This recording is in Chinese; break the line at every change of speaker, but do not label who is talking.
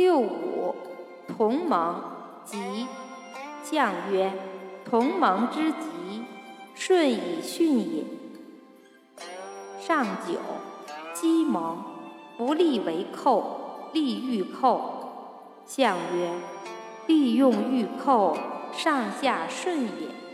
六五同盟吉，相曰同盟之吉，顺以训也。上九，鸡蒙，不利为寇，利欲寇。相曰利用欲寇，上下顺也。